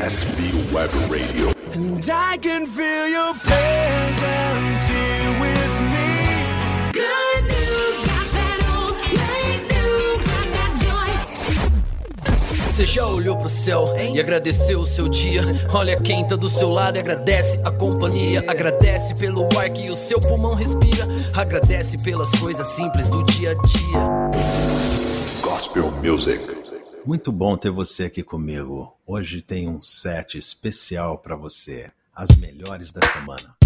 SB Web Radio. And I can feel your presence here with me. Good news, got that old, news, got that joy. Você já olhou pro céu e agradeceu o seu dia? Olha quem tá do seu lado e agradece a companhia. Agradece pelo ar que o seu pulmão respira. Agradece pelas coisas simples do dia a dia. Gospel Music. Muito bom ter você aqui comigo. Hoje tem um set especial para você, as melhores da semana.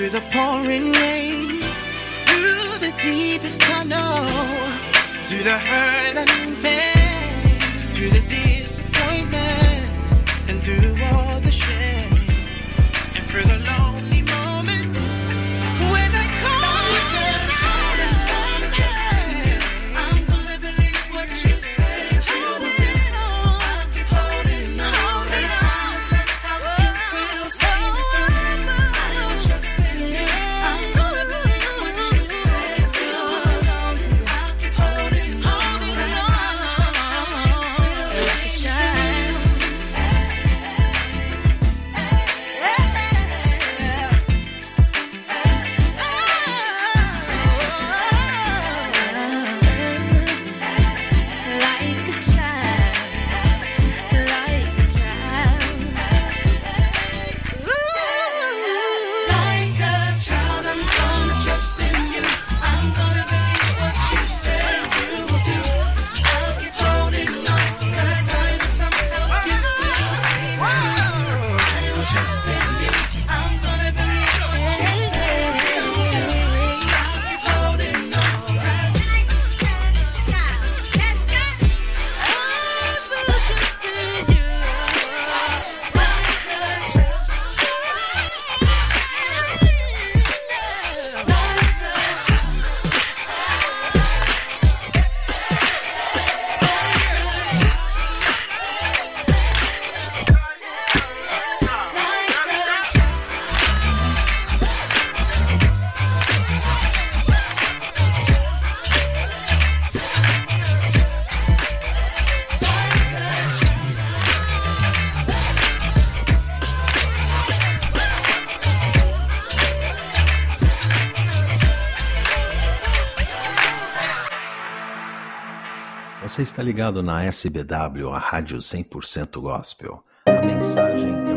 through the pouring rain, through the deepest tunnel, through the hurt and pain. Você está ligado na SBW, a Rádio 100% Gospel. A mensagem é...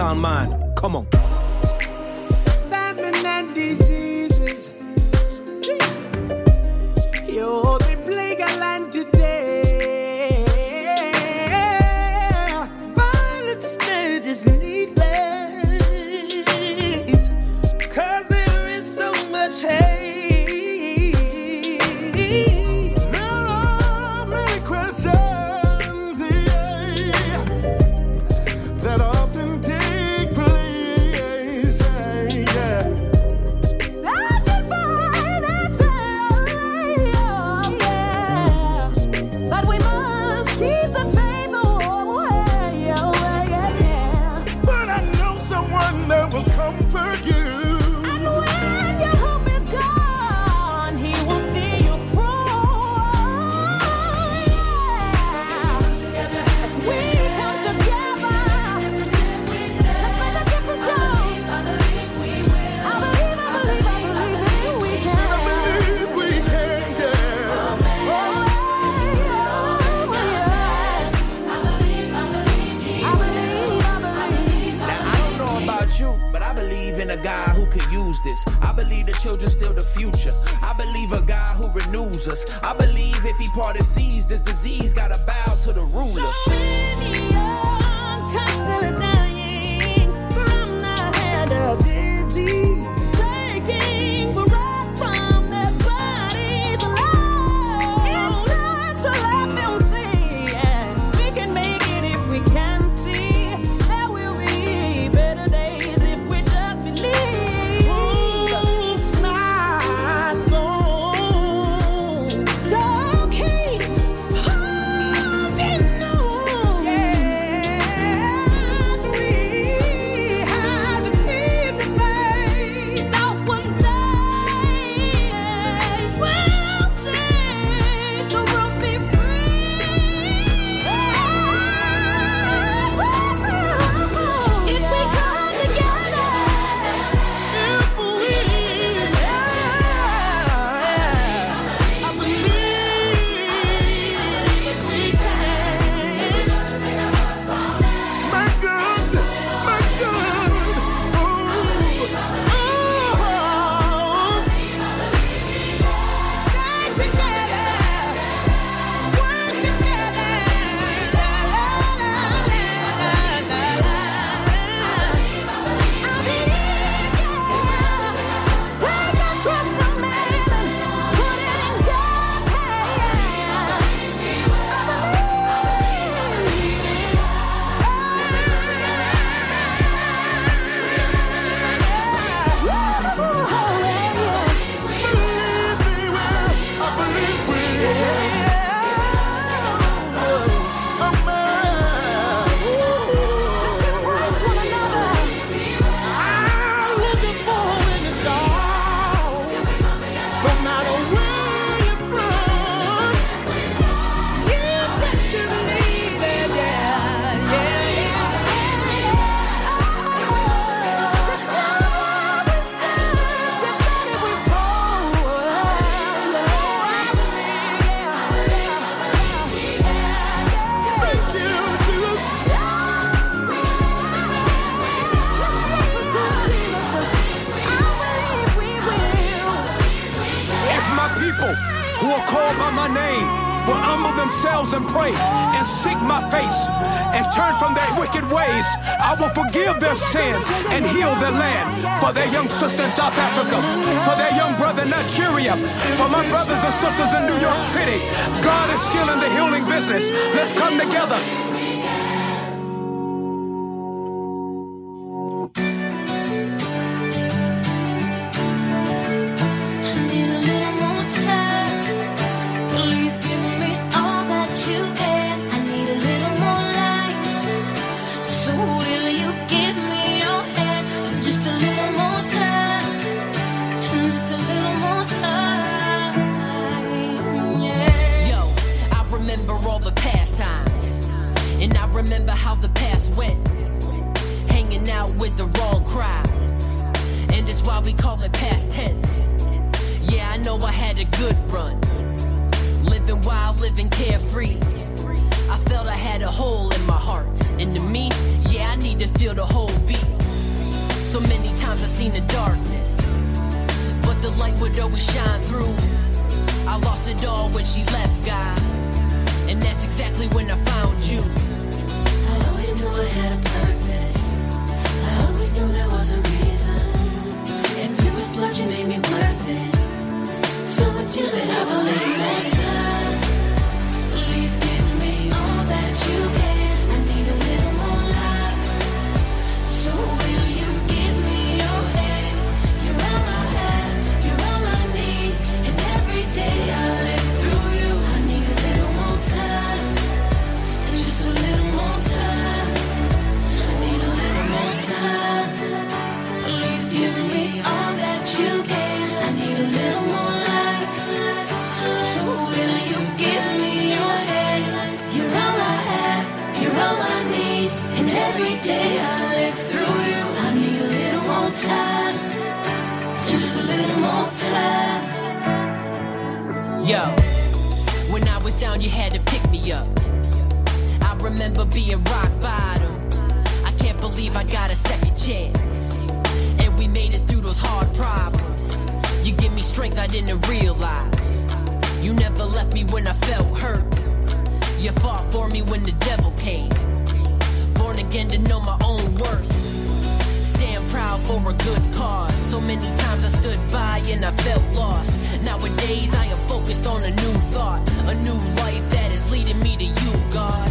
on mine. for their young sister in South Africa, for their young brother in Nigeria, for my brothers and sisters in New York City. God is still in the healing business. Let's come together. me rock bottom. I can't believe I got a second chance. And we made it through those hard problems. You give me strength I didn't realize. You never left me when I felt hurt. You fought for me when the devil came. Born again to know my own worth. Stand proud for a good cause. So many times I stood by and I felt lost. Nowadays I am focused on a new thought, a new life that is leading me to you, God.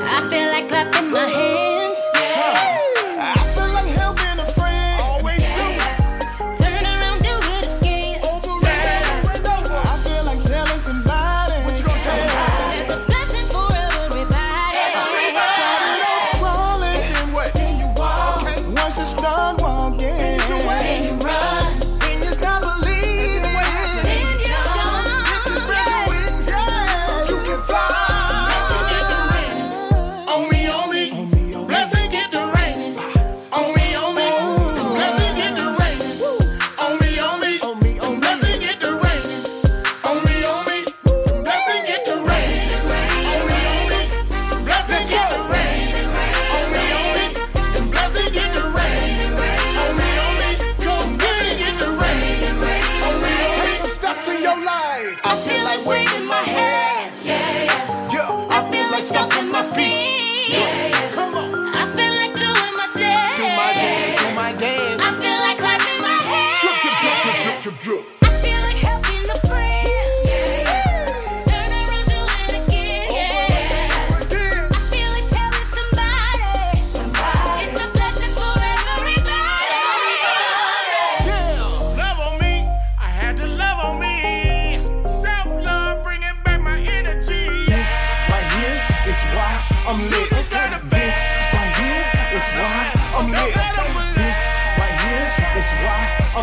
I feel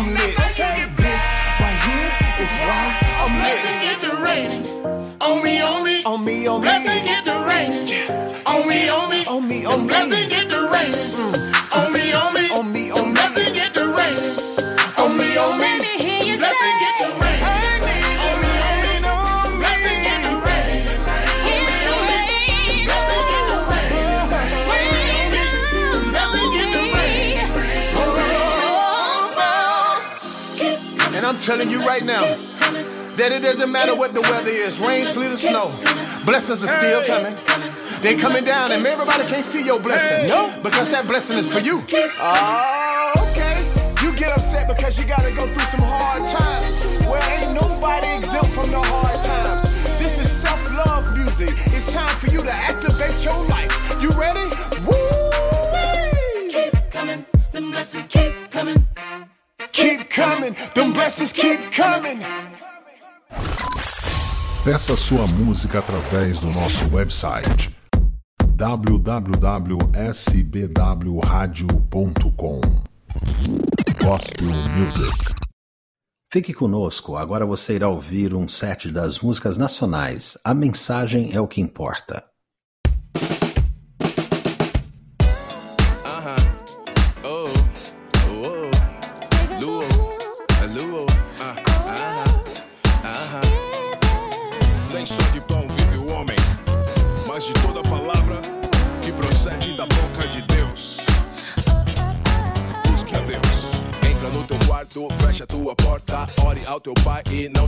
I'm lit. This right here is why I'm lit. Blessing get the rain. On me, on me. On me, on me. Blessing mm. get the rain. On me, on me. On me, on me. Blessing get the rain. On me, on me. On me, on me. Blessing get the rain. On me, on me. Blessing get the rain. Telling you right now that it doesn't matter what the weather is rain, sleet, or snow. Blessings are still coming. They're coming down, and everybody can't see your blessing. No, because that blessing is for you. Oh, okay. You get upset because you gotta go through some hard times. Well, ain't nobody exempt from the hard times. This is self-love music. It's time for you to activate your life. You ready? Woo! Keep coming. The blessings keep coming. Keep coming. Them blessings keep coming. Peça sua música através do nosso website www.sbwradio.com Gospel Music Fique conosco, agora você irá ouvir um set das músicas nacionais. A mensagem é o que importa.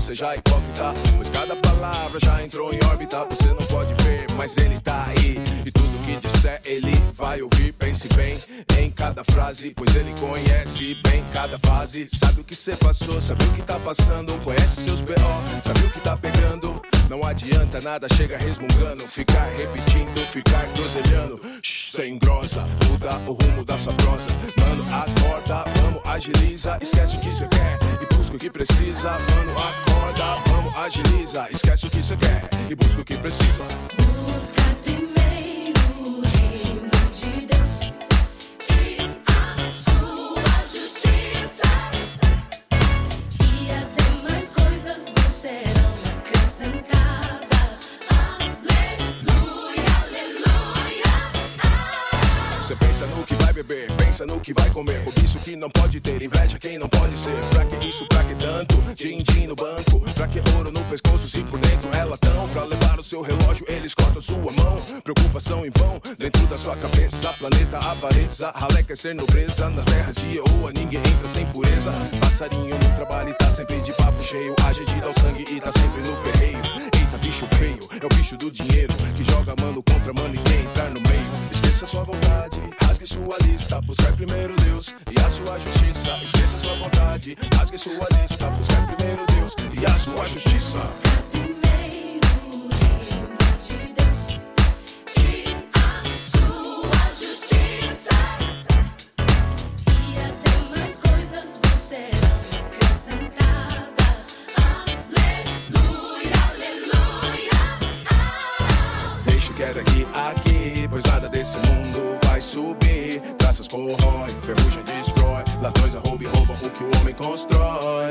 Seja hipócrita. Pois cada palavra já entrou em órbita, você não pode ver, mas ele tá aí. E tudo que disser, ele vai ouvir. Pense bem em cada frase, pois ele conhece bem cada fase. Sabe o que você passou, sabe o que tá passando, conhece seus B.O., sabe o que tá pegando. Não adianta nada, chega resmungando, ficar repetindo, ficar groselhando. Sem grosa, muda o rumo da sua prosa. Mano, acorda, vamos, agiliza, esquece o que você quer e busca o que precisa. Mano, acorda, vamos, agiliza, esquece o que você quer e busca o que precisa. Busca primeiro o reino de Deus e a sua justiça, e as demais coisas vos serão acrescentadas. Aleluia, aleluia. Você pensa no que vai beber, pensa no que vai comer. Que não pode ter, inveja quem não pode ser. Pra que isso, pra que tanto? Din-din no banco, pra que ouro no pescoço se por dentro é latão? Pra levar o seu relógio, eles cortam sua mão. Preocupação em vão, dentro da sua cabeça. Planeta avareza, ralé quer ser nobreza. Nas terras de Eoa, ninguém entra sem pureza. Passarinho no trabalho e tá sempre de papo cheio. Age de dar o sangue e tá sempre no perreio. Eita, bicho feio, é o bicho do dinheiro. Que joga mano contra mano e quer entrar no meio. Esqueça sua vontade, rasgue sua lista. Buscar primeiro Deus e a sua justiça. Esqueça sua vontade, rasgue sua lista. Buscar primeiro Deus e a sua justiça. Pois nada desse mundo vai subir. Traças corrói, ferrugem homem constrói.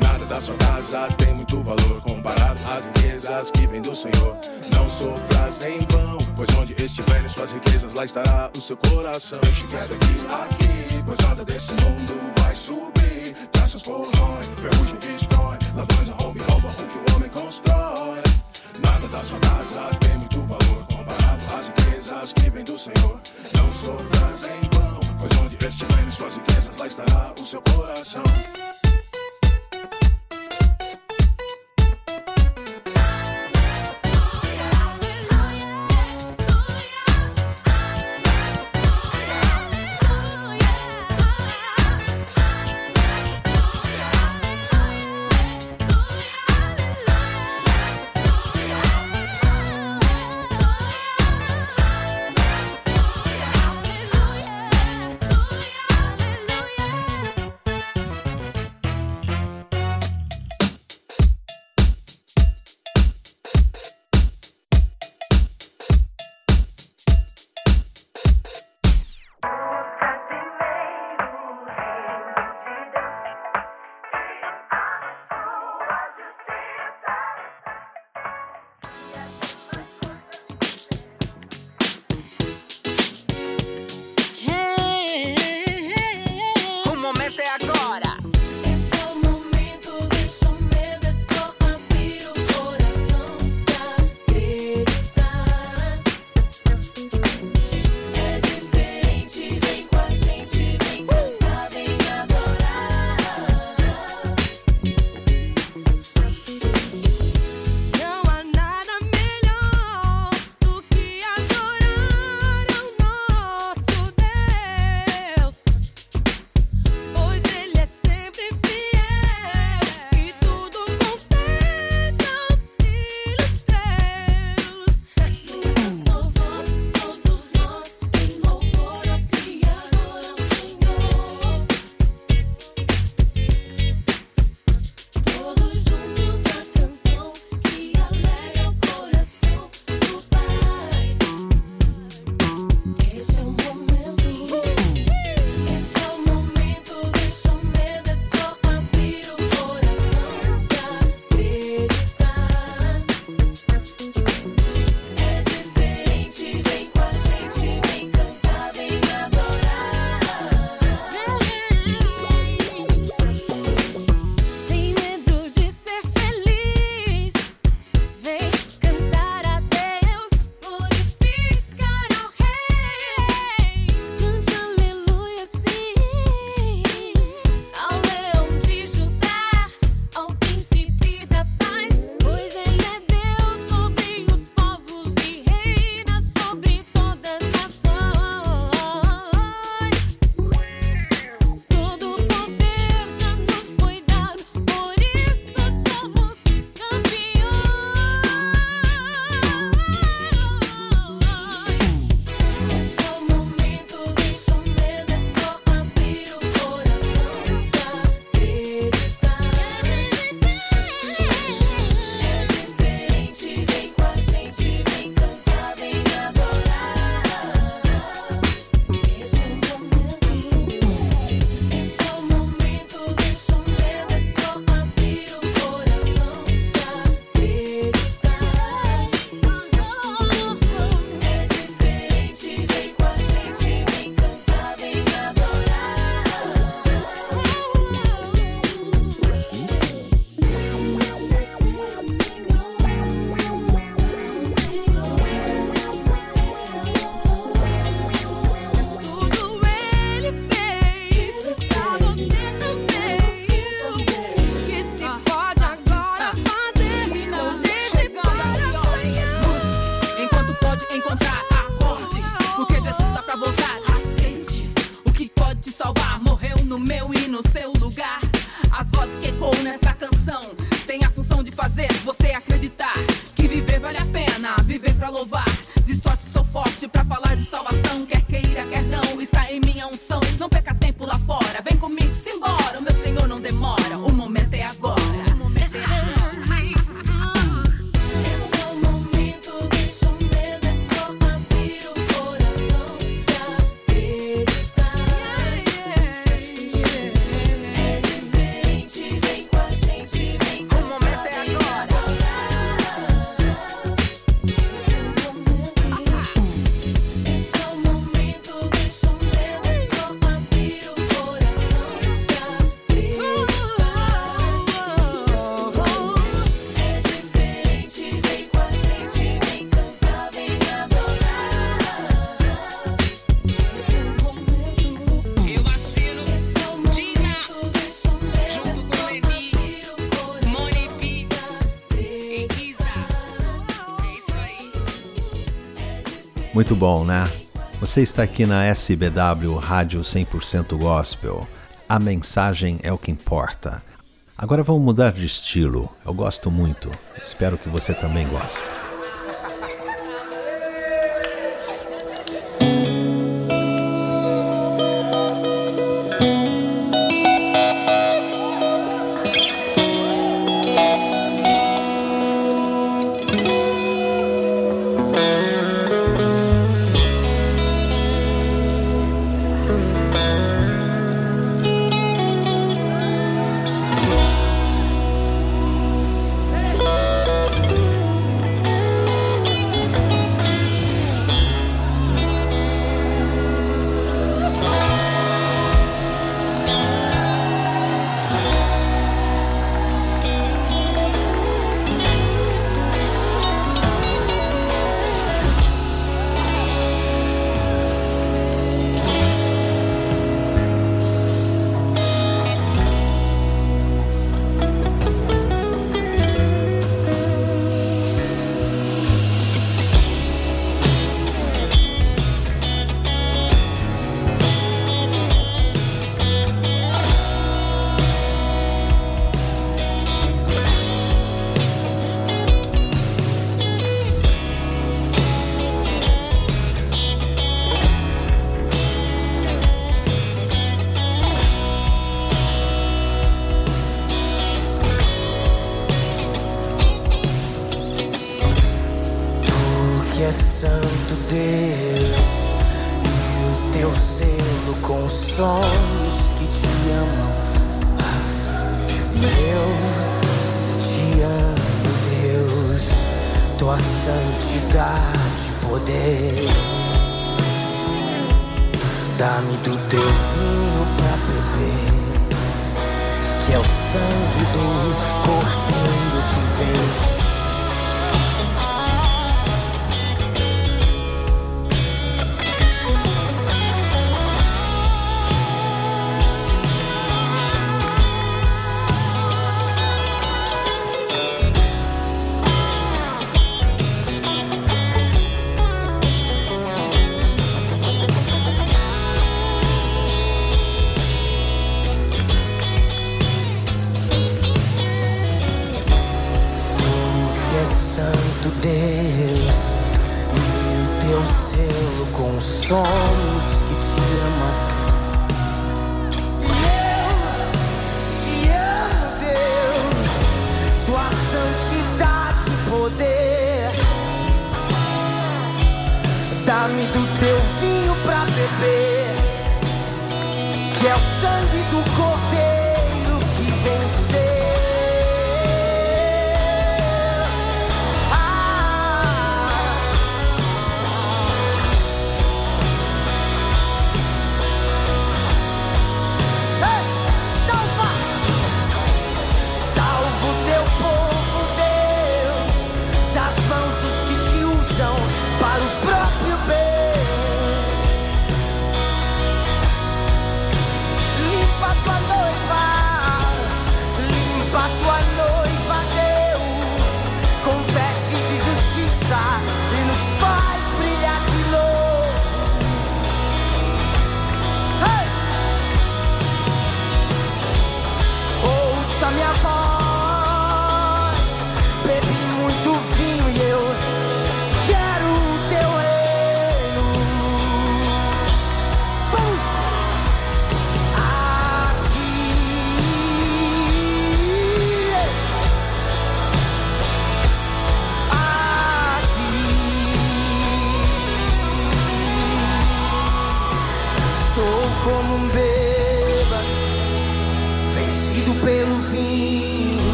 Nada da sua casa tem muito valor comparado às riquezas que vêm do Senhor. Não sofras em vão, pois onde estiverem suas riquezas, lá estará o seu coração. Deixa quieto aqui, aqui, pois nada desse mundo vai subir. Traças corrói, ferrugem destrói, ladrões arrombam e roubam o que o homem constrói. Nada da sua casa tem muito valor comparado às riquezas que vêm do Senhor. Não sofras em vão, pois onde estiverem suas riquezas, lá estará o seu coração. Muito bom, né? Você está aqui na SBW Rádio 100% Gospel. A mensagem é o que importa. Agora vamos mudar de estilo. Eu gosto muito. Espero que você também goste.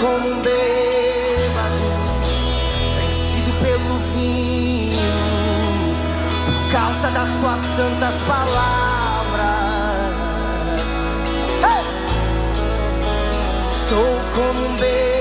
como um bêbado, vencido pelo vinho, por causa das tuas santas palavras. Hey! Sou como um bêbado.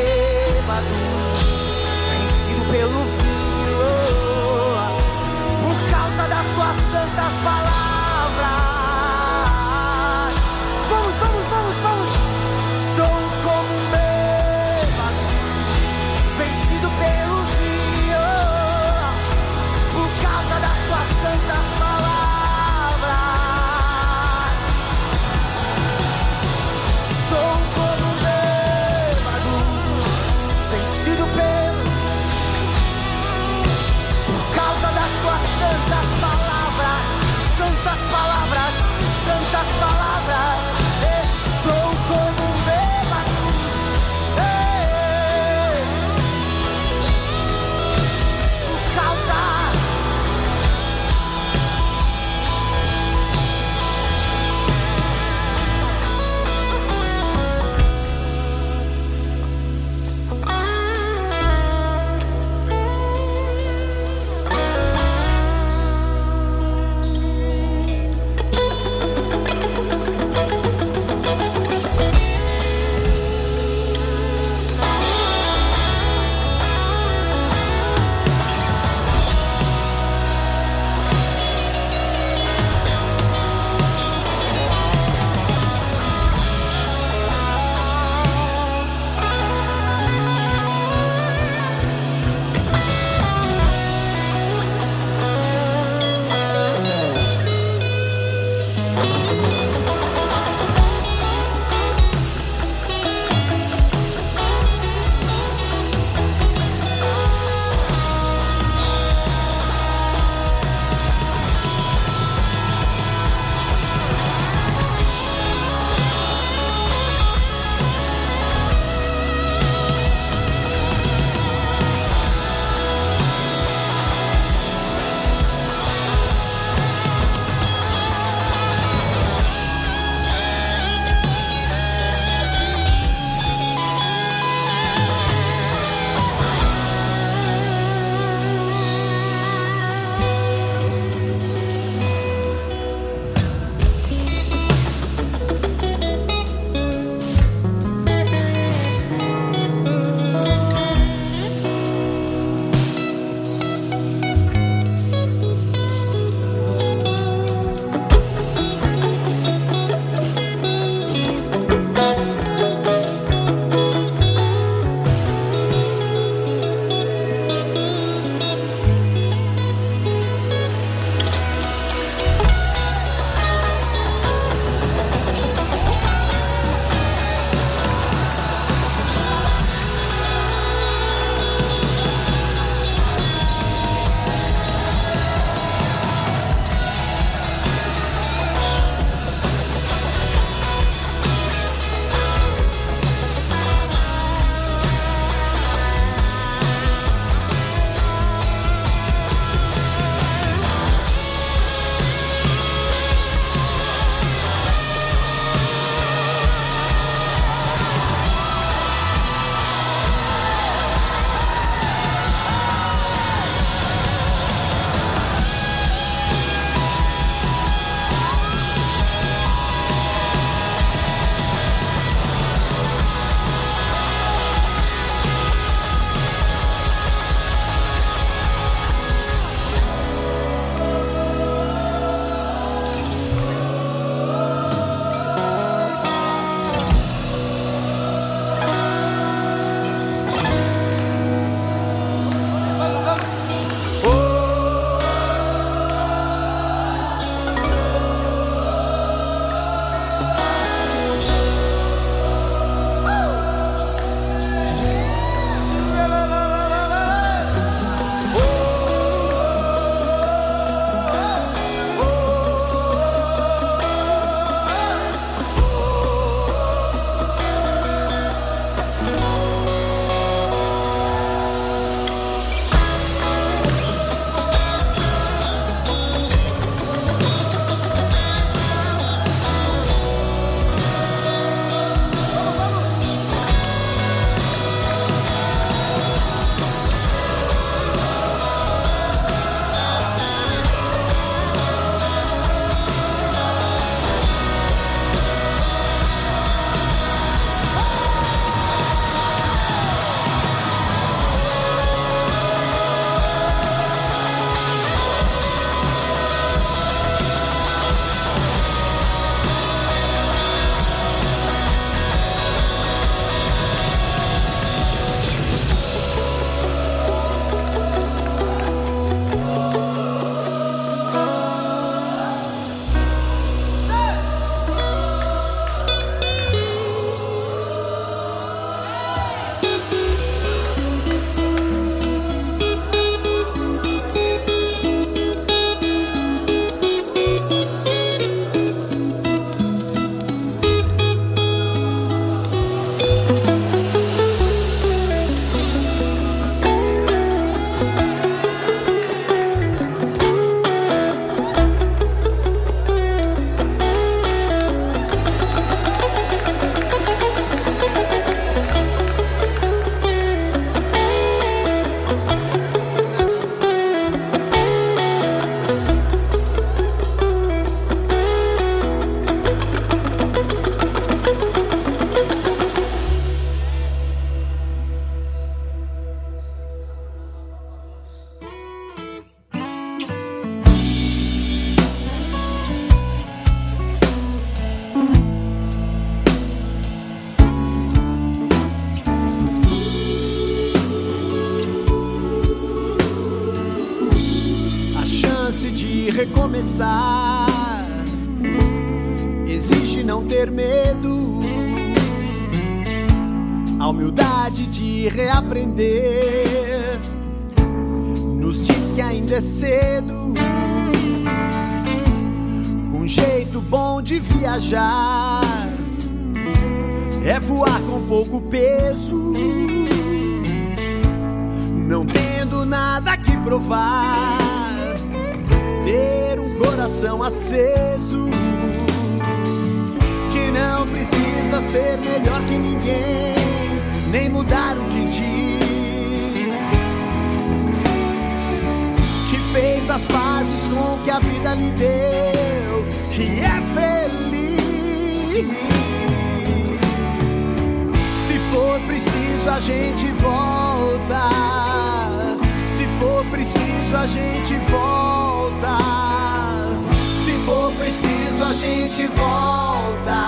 gente volta,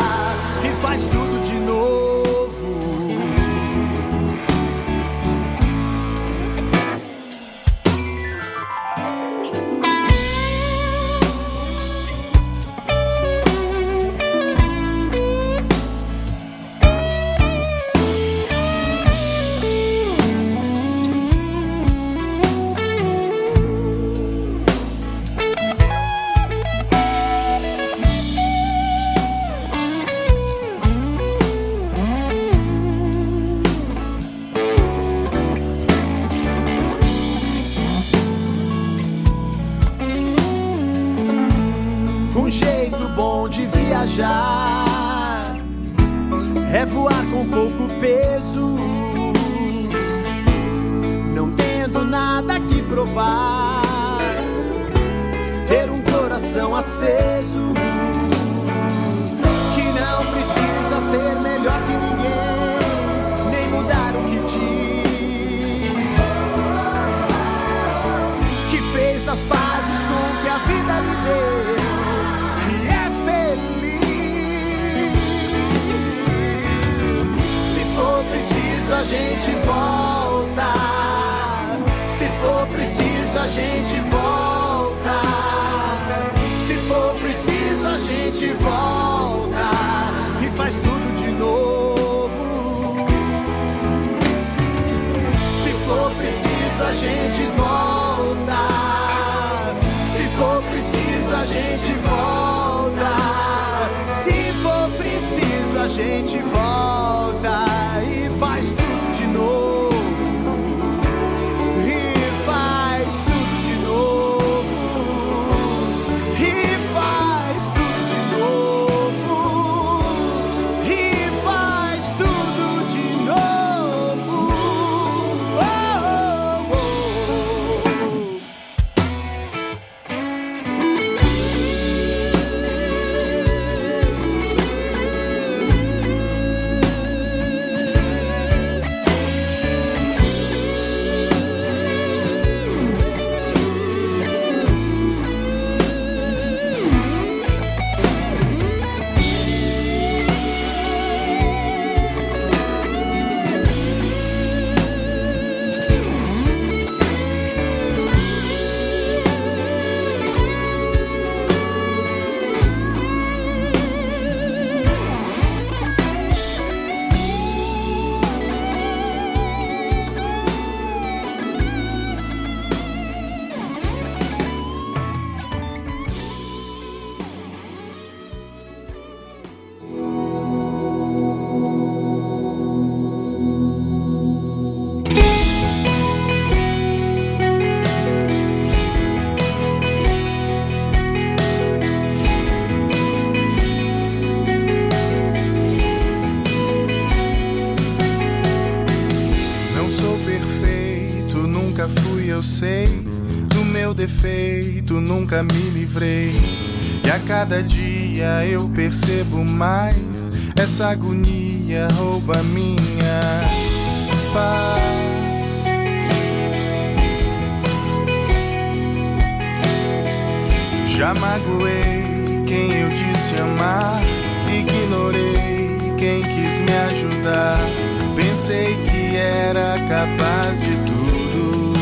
que faz tudo. nunca me livrei. E a cada dia eu percebo mais. Essa agonia rouba minha paz. Já magoei quem eu disse amar. Ignorei quem quis me ajudar. Pensei que era capaz de tudo.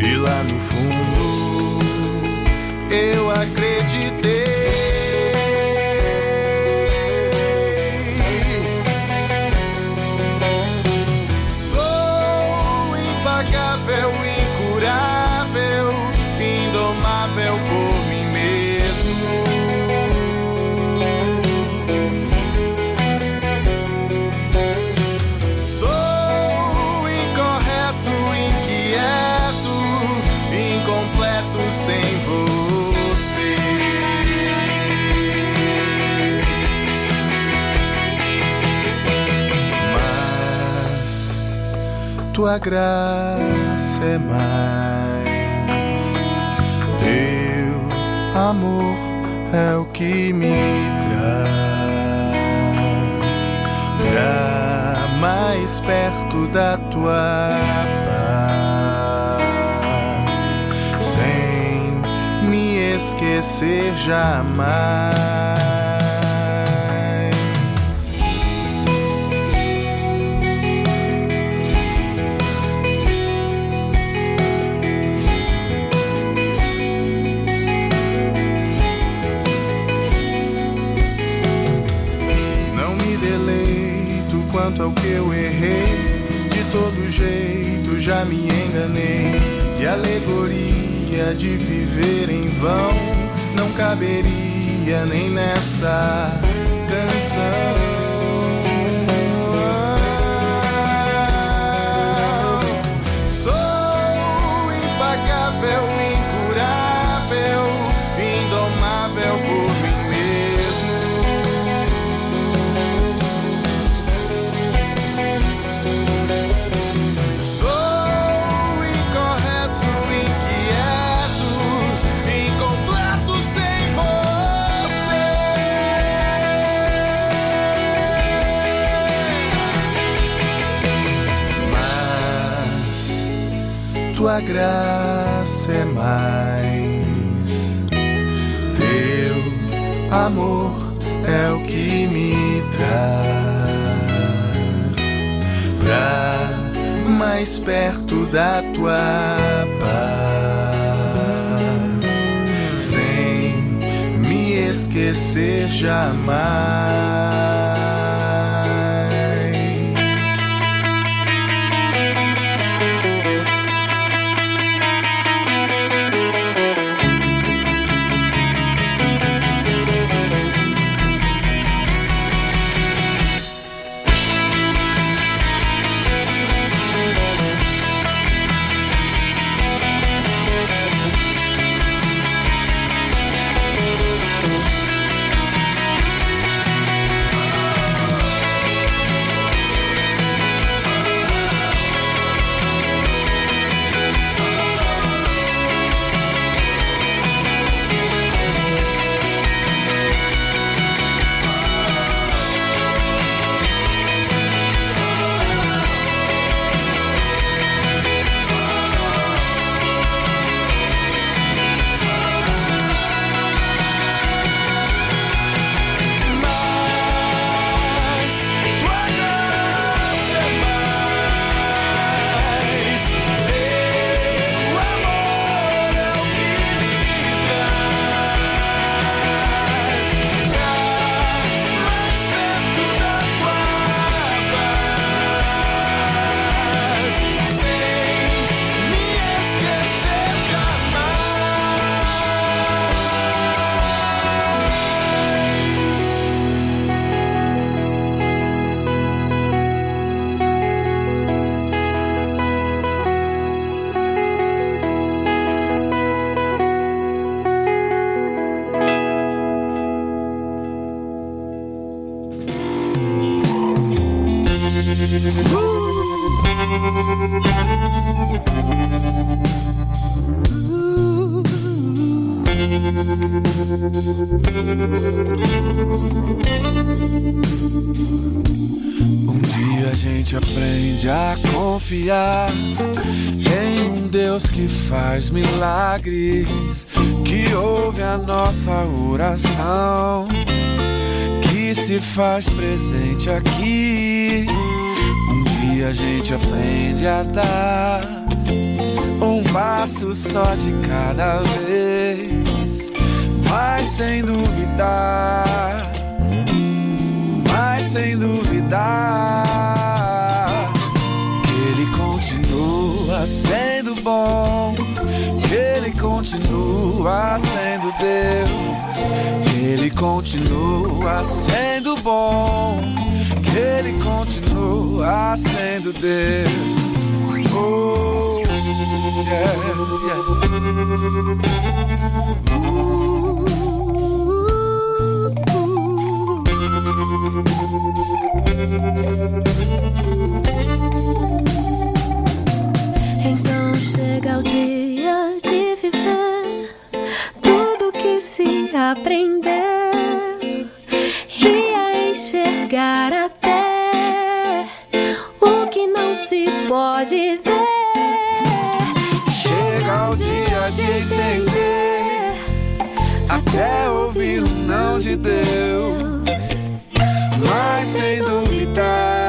E lá no fundo acreditei. Tua graça é mais. Teu amor é o que me traz pra mais perto da tua paz, sem me esquecer jamais. Quanto ao que eu errei. De todo jeito já me enganei. E a alegoria de viver em vão não caberia nem nessa canção. Tua graça é mais. Teu amor é o que me traz pra mais perto da tua paz, sem me esquecer jamais. faz milagres, que ouve a nossa oração, que se faz presente aqui. Um dia a gente aprende a dar um passo só de cada vez, mas sem duvidar, mas sem duvidar que ele continua sendo bom continua sendo Deus, que Ele continua sendo bom, que Ele continua sendo Deus. Oh, yeah, yeah. Uh, uh. Então chega o dia Quer ouvir o não de Deus, mas sem duvidar.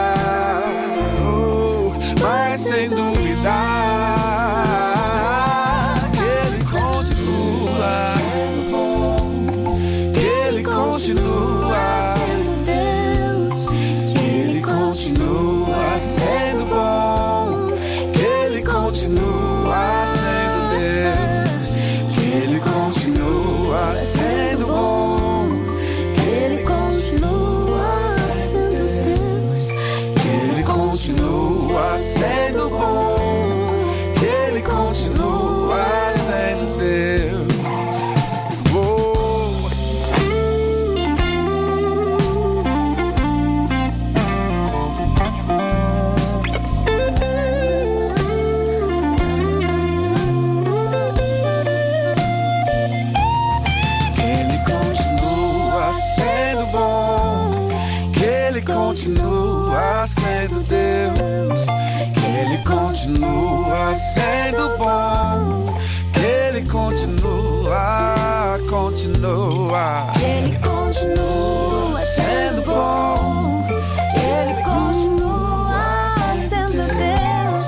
Ele continua sendo bom. Ele continua sendo Deus.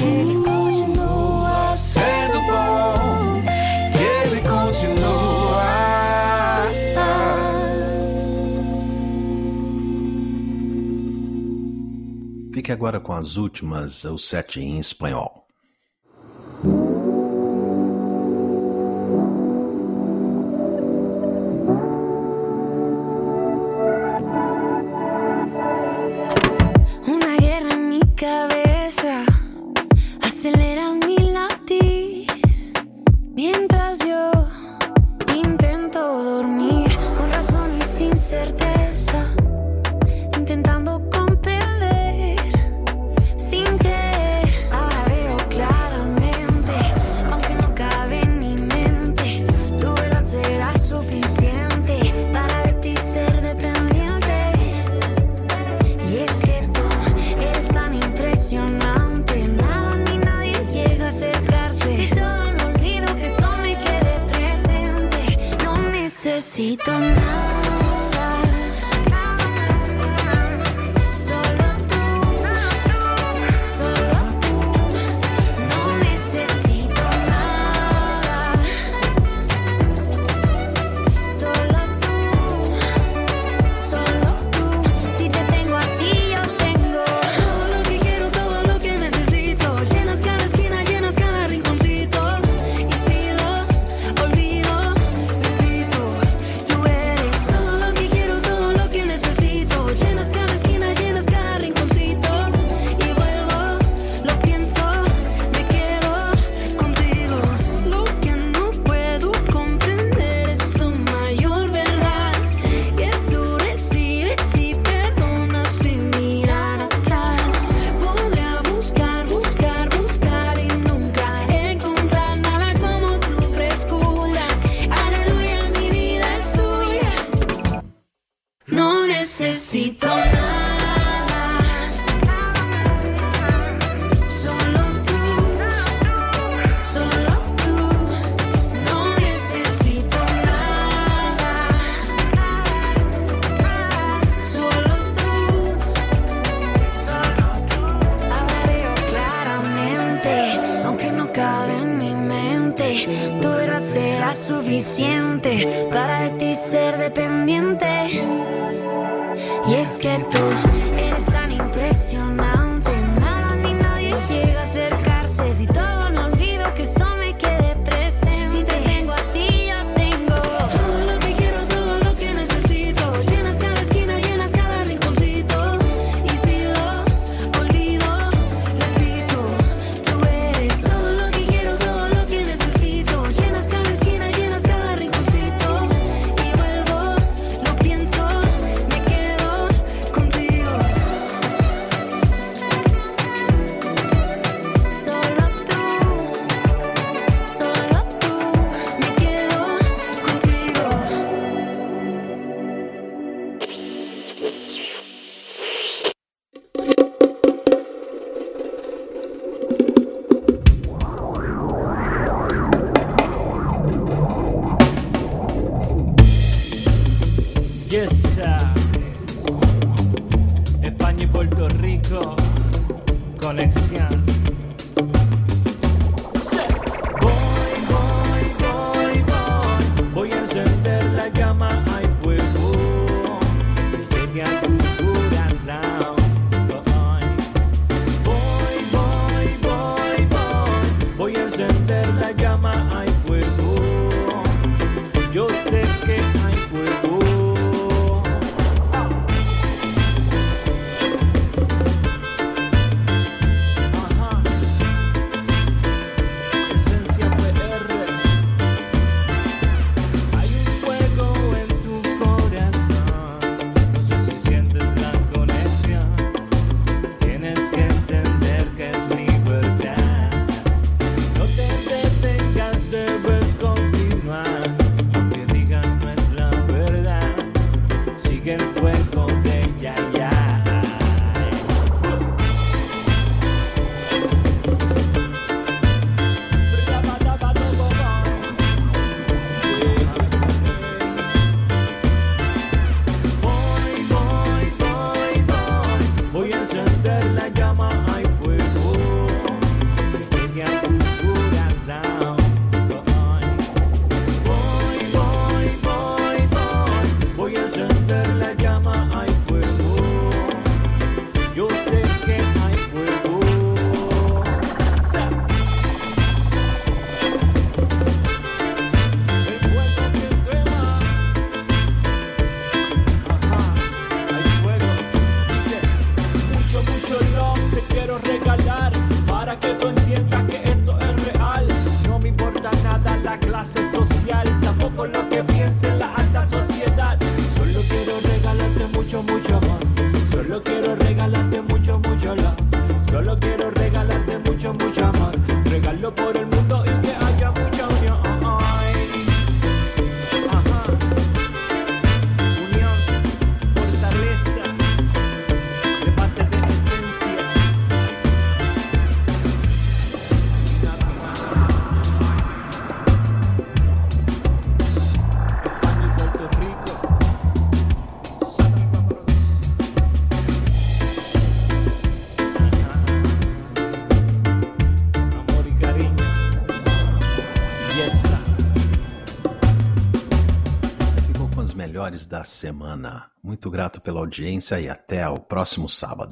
Ele continua sendo bom. Ele continua. Ah. Fique agora com as últimas, os sete em espanhol. acelera mi latir mientras yo suficiente para ti ser dependiente. Y es que tú. Da Semana. Muito grato pela audiência e até o próximo sábado.